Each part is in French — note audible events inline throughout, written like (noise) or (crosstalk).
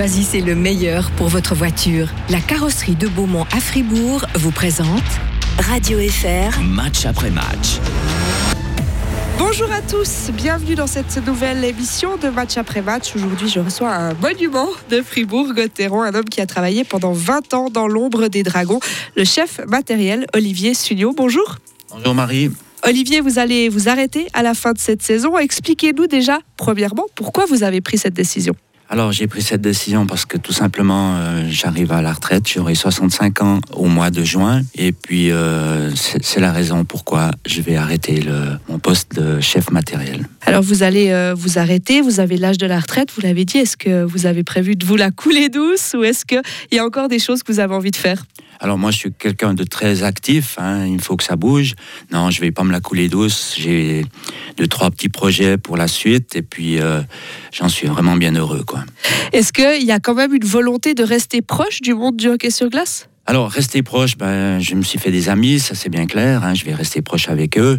Choisissez le meilleur pour votre voiture. La carrosserie de Beaumont à Fribourg vous présente Radio FR. Match après match. Bonjour à tous, bienvenue dans cette nouvelle émission de Match après match. Aujourd'hui, je reçois un monument de Fribourg-Gotteron, un homme qui a travaillé pendant 20 ans dans l'ombre des dragons, le chef matériel Olivier Sunio. Bonjour. Bonjour Marie. Olivier, vous allez vous arrêter à la fin de cette saison. Expliquez-nous déjà, premièrement, pourquoi vous avez pris cette décision. Alors j'ai pris cette décision parce que tout simplement euh, j'arrive à la retraite, j'aurai 65 ans au mois de juin et puis euh, c'est la raison pourquoi je vais arrêter mon poste de chef matériel. Alors vous allez euh, vous arrêter, vous avez l'âge de la retraite, vous l'avez dit, est-ce que vous avez prévu de vous la couler douce ou est-ce qu'il y a encore des choses que vous avez envie de faire? Alors moi, je suis quelqu'un de très actif. Hein, il faut que ça bouge. Non, je vais pas me la couler douce. J'ai deux, trois petits projets pour la suite. Et puis, euh, j'en suis vraiment bien heureux. quoi. Est-ce qu'il y a quand même une volonté de rester proche du monde du hockey sur glace? Alors, rester proche, ben, je me suis fait des amis, ça c'est bien clair, hein, je vais rester proche avec eux,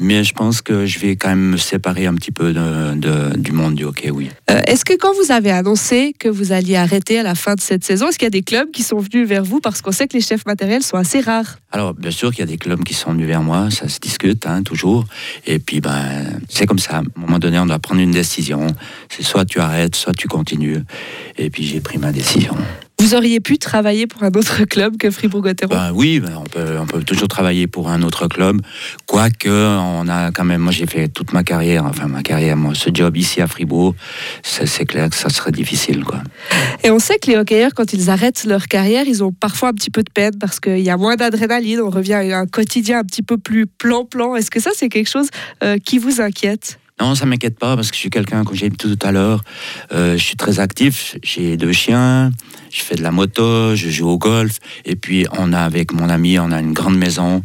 mais je pense que je vais quand même me séparer un petit peu de, du monde du hockey, oui. Euh, est-ce que quand vous avez annoncé que vous alliez arrêter à la fin de cette saison, est-ce qu'il y a des clubs qui sont venus vers vous parce qu'on sait que les chefs matériels sont assez rares? Alors, bien sûr qu'il y a des clubs qui sont venus vers moi, ça se discute hein, toujours, et puis ben, c'est comme ça, à un moment donné, on doit prendre une décision, c'est soit tu arrêtes, soit tu continues, et puis j'ai pris ma décision. Vous auriez pu travailler pour un autre club que Fribourg-Gotteron ben Oui, ben on, peut, on peut toujours travailler pour un autre club. Quoique, on a quand même. Moi, j'ai fait toute ma carrière, enfin ma carrière, moi, ce job ici à Fribourg, c'est clair que ça serait difficile. Quoi. Et on sait que les hockeyeurs, quand ils arrêtent leur carrière, ils ont parfois un petit peu de peine parce qu'il y a moins d'adrénaline, on revient à un quotidien un petit peu plus plan-plan. Est-ce que ça, c'est quelque chose euh, qui vous inquiète? Non, ça m'inquiète pas parce que je suis quelqu'un, comme j'ai dit tout à l'heure, euh, je suis très actif. J'ai deux chiens, je fais de la moto, je joue au golf. Et puis, on a avec mon ami, on a une grande maison.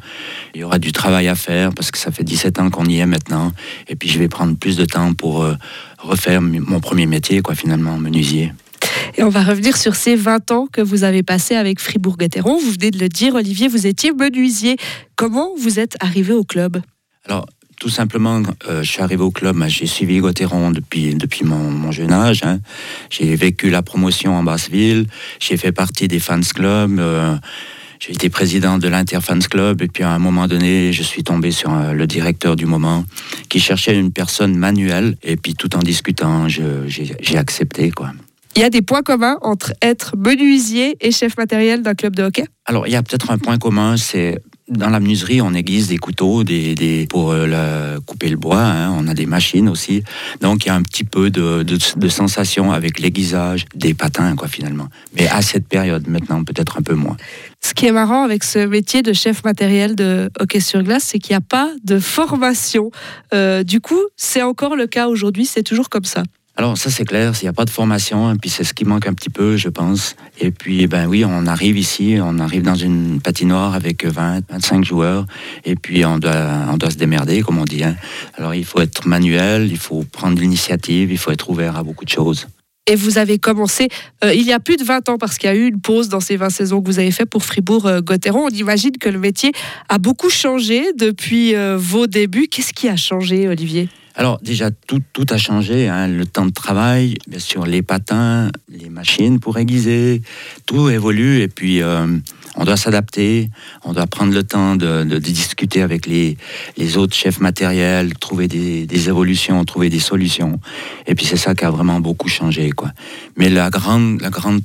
Il y aura du travail à faire parce que ça fait 17 ans qu'on y est maintenant. Et puis, je vais prendre plus de temps pour euh, refaire mon premier métier, quoi, finalement, menuisier. Et on va revenir sur ces 20 ans que vous avez passés avec Fribourg-Gotteron. Vous venez de le dire, Olivier, vous étiez menuisier. Comment vous êtes arrivé au club? Alors, tout simplement, euh, je suis arrivé au club, j'ai suivi Gauthieron depuis, depuis mon, jeune âge. Hein. J'ai vécu la promotion en Basse-Ville, j'ai fait partie des fans club. Euh, j'ai été président de l'Inter Fans Club et puis à un moment donné, je suis tombé sur euh, le directeur du moment qui cherchait une personne manuelle et puis tout en discutant, j'ai accepté quoi. Il y a des points communs entre être menuisier et chef matériel d'un club de hockey? Alors, il y a peut-être un point commun, c'est dans la menuiserie, on aiguise des couteaux des, des pour euh, couper le bois. Hein. On a des machines aussi. Donc, il y a un petit peu de, de, de sensation avec l'aiguisage des patins, quoi, finalement. Mais à cette période, maintenant, peut-être un peu moins. Ce qui est marrant avec ce métier de chef matériel de hockey sur glace, c'est qu'il n'y a pas de formation. Euh, du coup, c'est encore le cas aujourd'hui. C'est toujours comme ça. Alors ça c'est clair, s'il n'y a pas de formation, et puis c'est ce qui manque un petit peu, je pense. Et puis ben oui, on arrive ici, on arrive dans une patinoire avec 20, 25 joueurs, et puis on doit, on doit se démerder, comme on dit. Hein. Alors il faut être manuel, il faut prendre l'initiative, il faut être ouvert à beaucoup de choses. Et vous avez commencé euh, il y a plus de 20 ans parce qu'il y a eu une pause dans ces 20 saisons que vous avez fait pour Fribourg-Gotteron. On imagine que le métier a beaucoup changé depuis euh, vos débuts. Qu'est-ce qui a changé, Olivier? Alors déjà, tout, tout a changé. Hein. Le temps de travail, bien sûr, les patins, les machines pour aiguiser, tout évolue et puis euh, on doit s'adapter, on doit prendre le temps de, discuter avec les, les, autres chefs matériels, trouver des, des, évolutions, trouver des solutions. Et puis c'est ça qui a vraiment beaucoup changé. Quoi. Mais la la grande,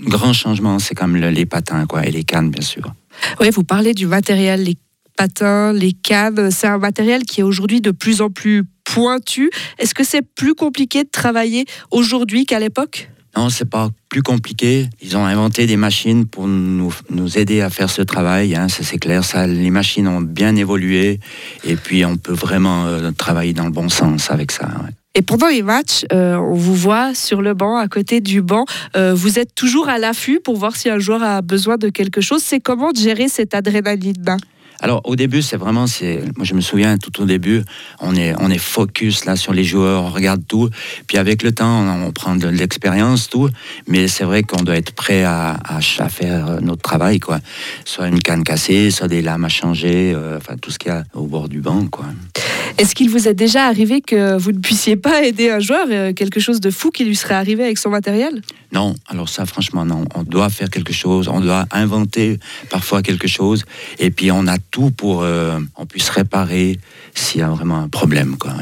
grand changement, c'est comme les patins quoi, et les cannes, bien sûr. Oui, vous parlez du matériel, les patins, les cannes. C'est un matériel qui est aujourd'hui de plus en plus pointu. Est-ce que c'est plus compliqué de travailler aujourd'hui qu'à l'époque? Non, c'est pas plus compliqué. Ils ont inventé des machines pour nous, nous aider à faire ce travail. Hein, ça c'est clair. Ça, les machines ont bien évolué et puis on peut vraiment euh, travailler dans le bon sens avec ça. Et pendant les matchs, euh, on vous voit sur le banc, à côté du banc. Euh, vous êtes toujours à l'affût pour voir si un joueur a besoin de quelque chose. C'est comment de gérer cette adrénaline-là Alors au début, c'est vraiment, c'est, moi je me souviens tout au début, on est, on est focus là sur les joueurs, on regarde tout, puis avec le temps, on, prend de l'expérience, tout, mais c'est vrai qu'on doit être prêt à, à, faire notre travail, quoi. Soit une canne cassée, soit des lames à changer, euh, enfin tout ce qu'il y a au bord du banc, quoi. Est-ce qu'il vous est déjà arrivé que vous ne puissiez pas aider un joueur, euh, quelque chose de fou qui lui serait arrivé avec son matériel? Non, alors ça franchement non. On doit faire quelque chose, on doit inventer parfois quelque chose, et puis on a tout pour qu'on euh, puisse réparer s'il y a vraiment un problème. Quoi,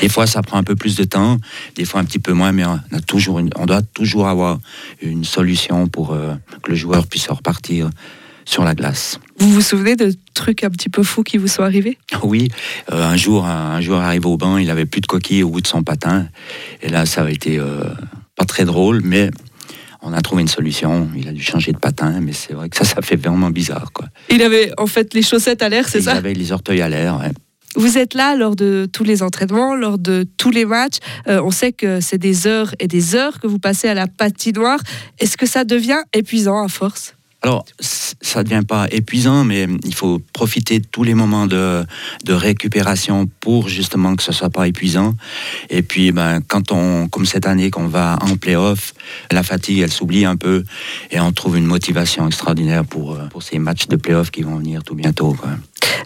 Des fois, ça prend un peu plus de temps, des fois un petit peu moins, mais on, a toujours on doit toujours avoir une solution pour euh, que le joueur puisse repartir sur la glace. Vous vous souvenez de trucs un petit peu fous qui vous sont arrivés? (laughs) Oui, euh, un jour, un, joueur arrivé au banc, il avait plus de coquilles au bout de son patin, et là, ça a été pas très drôle, mais on a trouvé une solution. Il a dû changer de patin, mais c'est vrai que ça, ça fait vraiment bizarre. Quoi. Il avait en fait les chaussettes à l'air, c'est ça Il avait les orteils à l'air, Vous êtes là lors de tous les entraînements, lors de tous les matchs. Euh, on sait que c'est des heures et des heures que vous passez à la patinoire. Est-ce que ça devient épuisant à force? Alors, ça ne devient pas épuisant, mais il faut profiter de tous les moments de, récupération pour justement que ce ne soit pas épuisant. Et puis, ben, quand on, comme cette année, qu'on va en playoff, la fatigue, elle s'oublie un peu et on trouve une motivation extraordinaire pour, euh, pour ces matchs de playoff qui vont venir tout bientôt.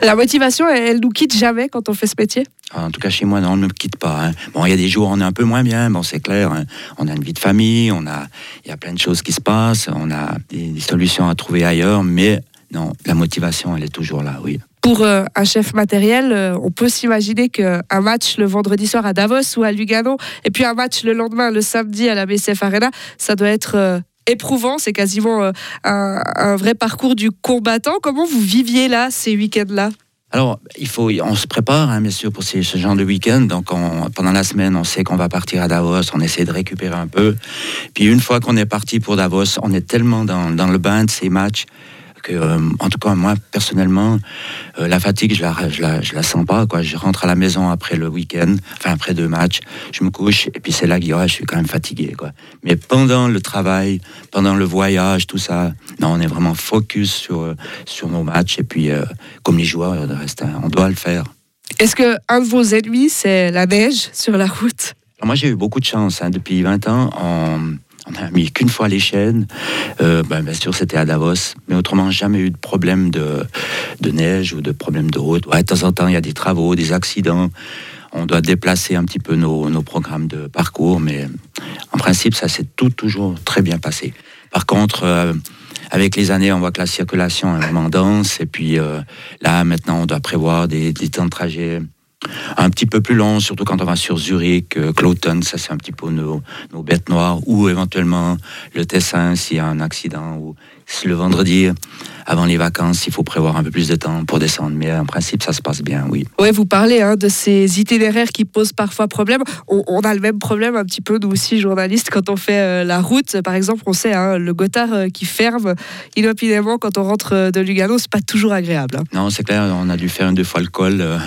La motivation, elle, nous quitte jamais quand on fait ce métier ah, En tout cas, chez moi, non, on ne me quitte pas. Hein. Bon, il y a des jours où on est un peu moins bien, bon, c'est clair. Hein. On a une vie de famille, on a, il y a plein de choses qui se passent, on a des, solutions à trouver ailleurs, mais non, la motivation, elle est toujours là, oui. Pour euh, un chef matériel, euh, on peut s'imaginer qu'un match le vendredi soir à Davos ou à Lugano, et puis un match le lendemain, le samedi à la BCF Arena, ça doit être euh, éprouvant. C'est quasiment euh, un, vrai parcours du combattant. Comment vous viviez là, ces week-ends-là? Alors, il faut, on se prépare, hein, bien sûr, pour ce genre de week-end. Donc, pendant la semaine, on sait qu'on va partir à Davos, on essaie de récupérer un peu. Puis, une fois qu'on est parti pour Davos, on est tellement dans le bain de ces matchs euh, en tout cas, moi, personnellement, euh, la fatigue, je la, je la, je la, sens pas. Quoi. Je rentre à la maison après le week-end, enfin après deux matchs, je me couche, et puis c'est là que je suis quand même fatigué. Quoi. Mais pendant le travail, pendant le voyage, tout ça, non, on est vraiment focus sur, sur nos matchs, et puis euh, comme les joueurs, reste, hein, on doit le faire. Est-ce que un de vos ennemis, c'est la neige sur la route? Moi, j'ai eu beaucoup de chance. Hein, depuis 20 ans, on n'a mis qu'une fois les chaînes. Euh, ben, bien sûr, c'était à Davos. Mais autrement, jamais eu de problème de, de neige ou de problème de route. de temps en temps, il y a des travaux, des accidents. On doit déplacer un petit peu nos, nos programmes de parcours. Mais en principe, ça s'est tout toujours très bien passé. Par contre, euh, avec les années, on voit que la circulation est vraiment dense. Et puis euh, là, maintenant, on doit prévoir des, des temps de trajet un petit peu plus long, surtout quand on va sur Zurich, euh, Cloton, ça c'est un petit peu nos, nos, bêtes noires, ou éventuellement le Tessin s'il y a un accident, ou le vendredi avant les vacances, il faut prévoir un peu plus de temps pour descendre. Mais en principe, ça se passe bien, oui. Oui, vous parlez hein, de ces itinéraires qui posent parfois problème. On, a le même problème un petit peu, nous aussi, journalistes, quand on fait euh, la route. Par exemple, on sait, hein, le Gotthard euh, qui ferme inopinément quand on rentre euh, de Lugano, c'est pas toujours agréable. Hein. Non, c'est clair, on a dû faire une deux fois le col. Ben,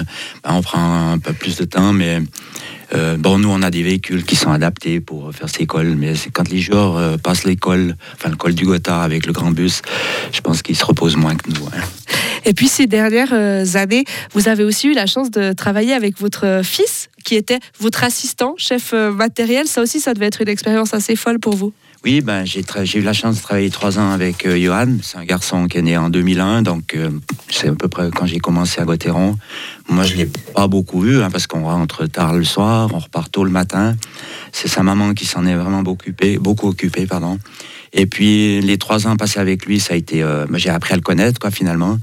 on prend un peu plus de temps, mais euh, bon, nous, on a des véhicules qui sont adaptés pour faire ces cols, mais quand les joueurs euh, passent l'école, enfin le col du Gothard avec le grand bus, je pense qu'ils se reposent moins que nous. Hein. Et puis ces dernières euh, années, vous avez aussi eu la chance de travailler avec votre fils, qui était votre assistant, chef matériel. Ça aussi, ça devait être une expérience assez folle pour vous. Oui, ben, j'ai, eu la chance de travailler trois ans avec euh, Johan. C'est un garçon qui est né en 2001, donc euh, c'est à peu près quand j'ai commencé à Gauthieron. Moi, je ne l'ai pas beaucoup vu, hein, parce qu'on rentre tard le soir, on repart tôt le matin. C'est sa maman qui s'en est vraiment beaucoup occupée, beaucoup occupée pardon. Et puis, les trois ans passés avec lui, ça a été... Euh, j'ai appris à le connaître, quoi, finalement.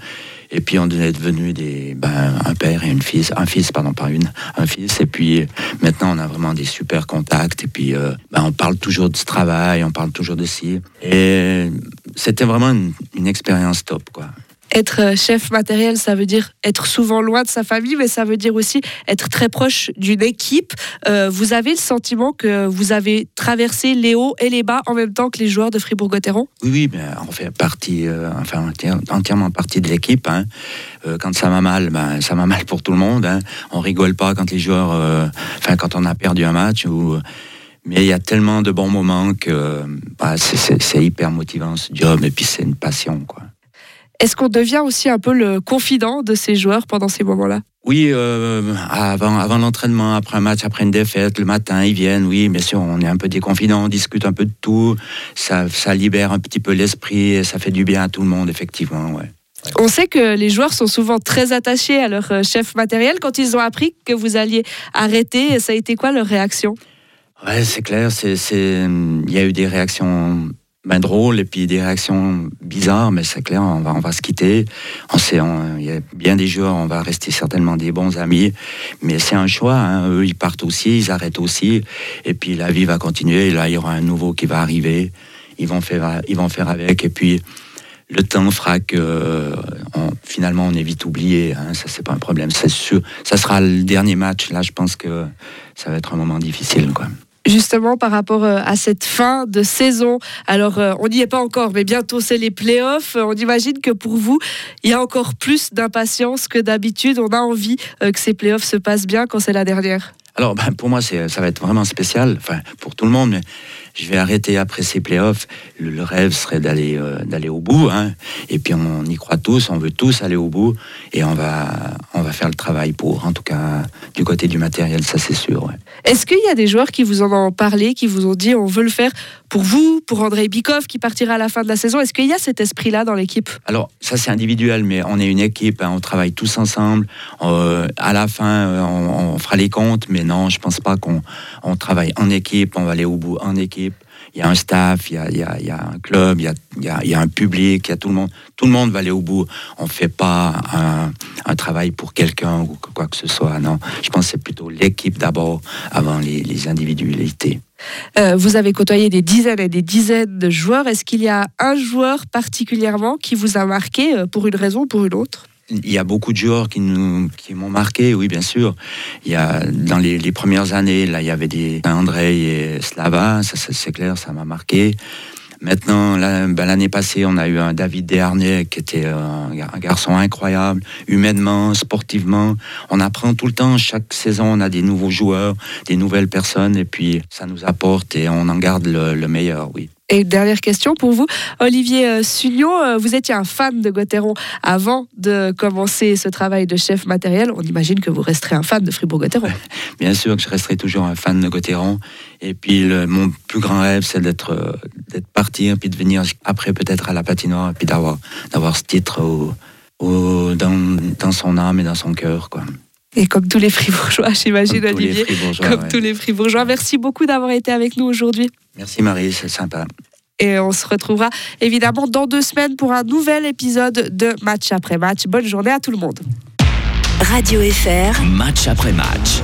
Et puis on est devenu des, ben, un père et une fille, un fils, pardon, pas une, un fils. Et puis maintenant on a vraiment des super contacts. Et puis euh, ben, on parle toujours de ce travail, on parle toujours de ci. Et c'était vraiment une, une expérience top, quoi. Être euh, chef matériel, ça veut dire être souvent loin de sa famille, mais ça veut dire aussi être très proche d'une équipe. Euh, vous avez le sentiment que vous avez traversé les hauts et les bas en même temps que les joueurs de Fribourg-Gotteron? Oui, oui, ben, on fait partie, euh, enfin entièrement partie de l'équipe. Hein. quand ça va mal, ben, ça va mal pour tout le monde. Hein. On rigole pas quand les joueurs, enfin quand on a perdu un match mais il y a tellement de bons moments que bah, c'est hyper motivant ce job et puis c'est une passion quoi. Est-ce qu'on devient aussi un peu le confident de ces joueurs pendant ces moments-là? Oui, euh, avant, avant l'entraînement, après un match, après une défaite, le matin, ils viennent. Oui, bien sûr, on est un peu des confidents, on discute un peu de tout. Ça, ça libère un petit peu l'esprit et ça fait du bien à tout le monde, effectivement. Ouais. On sait que les joueurs sont souvent très attachés à leur euh, chef matériel. Quand ils ont appris que vous alliez arrêter, ça a été quoi leur réaction? Ouais, c'est clair. Il y a eu des réactions ben, drôles et puis des réactions bizarres, mais c'est clair, on va, on va se quitter. On sait, il y a bien des joueurs, on va rester certainement des bons amis, mais c'est un choix. Hein. Eux, ils partent aussi, ils arrêtent aussi, et puis la vie va continuer. là, il y aura un nouveau qui va arriver. Ils vont faire, ils vont faire avec, et puis le temps fera que finalement on est vite oublié. Hein, ça c'est pas un problème. C'est. Ça sera le dernier match. Là, je pense que ça va être un moment difficile. Quoi justement par rapport euh, à cette fin de saison. Alors, euh, on n'y est pas encore, mais bientôt c'est les playoffs. On imagine que pour vous, il y a encore plus d'impatience que d'habitude. On a envie euh, que ces playoffs se passent bien quand c'est la dernière. Alors, ben, pour moi, ça va être vraiment spécial, enfin, pour tout le monde, je vais arrêter après ces playoffs. Le, le rêve serait d'aller euh, d'aller au bout, hein. et puis on y croit tous, on veut tous aller au bout, et on va on va faire le travail pour. En tout cas, du côté du matériel, ça c'est sûr. Est-ce qu'il y a des joueurs qui vous en ont parlé, qui vous ont dit on veut le faire pour vous, pour André Bikov qui partira à la fin de la saison? Est-ce qu'il y a cet esprit-là dans l'équipe? Alors ça c'est individuel, mais on est une équipe, hein. on travaille tous ensemble. Euh, à la fin, euh, on, on, fera les comptes, mais non, je pense pas qu'on on travaille en équipe, on va aller au bout en équipe il y a un staff, il y a, un club, il y a, un public, il y a tout le monde. Tout le monde va aller au bout. On ne fait pas un, travail pour quelqu'un ou quoi que ce soit. Non, je pense que c'est plutôt l'équipe d'abord avant les, les individualités. Euh, vous avez côtoyé des dizaines et des dizaines de joueurs. Est-ce qu'il y a un joueur particulièrement qui vous a marqué euh, pour une raison ou pour une autre? Il y a beaucoup de joueurs qui nous qui m'ont marqué, oui bien sûr. Il y a dans les, premières années, là il y avait des André et Slava, ça, c'est clair, ça m'a marqué. Maintenant, ben, l'année passée, on a eu un David Desharnais qui était un, un, garçon incroyable, humainement, sportivement. On apprend tout le temps. Chaque saison, on a des nouveaux joueurs, des nouvelles personnes, et puis ça nous apporte et on en garde le meilleur, oui. Et dernière question pour vous, Olivier euh, Sugnon, euh, vous étiez un fan de Gauthieron avant de commencer ce travail de chef matériel. On imagine que vous resterez un fan de Fribourg-Gauthieron. (laughs) Bien sûr que je resterai toujours un fan de Gauthieron. Et puis mon plus grand rêve, c'est d'être euh, d'être partir, puis de venir après peut-être à la patinoire, puis d'avoir d'avoir ce titre au, dans, dans son âme et dans son cœur, quoi. Et comme tous les fribourgeois, j'imagine, Olivier. Comme ouais. tous les fribourgeois. Merci beaucoup d'avoir été avec nous aujourd'hui. Merci Marie, c'est sympa. Et on se retrouvera évidemment dans deux semaines pour un nouvel épisode de Match après match. Bonne journée à tout le monde. Radio FR. Match après match.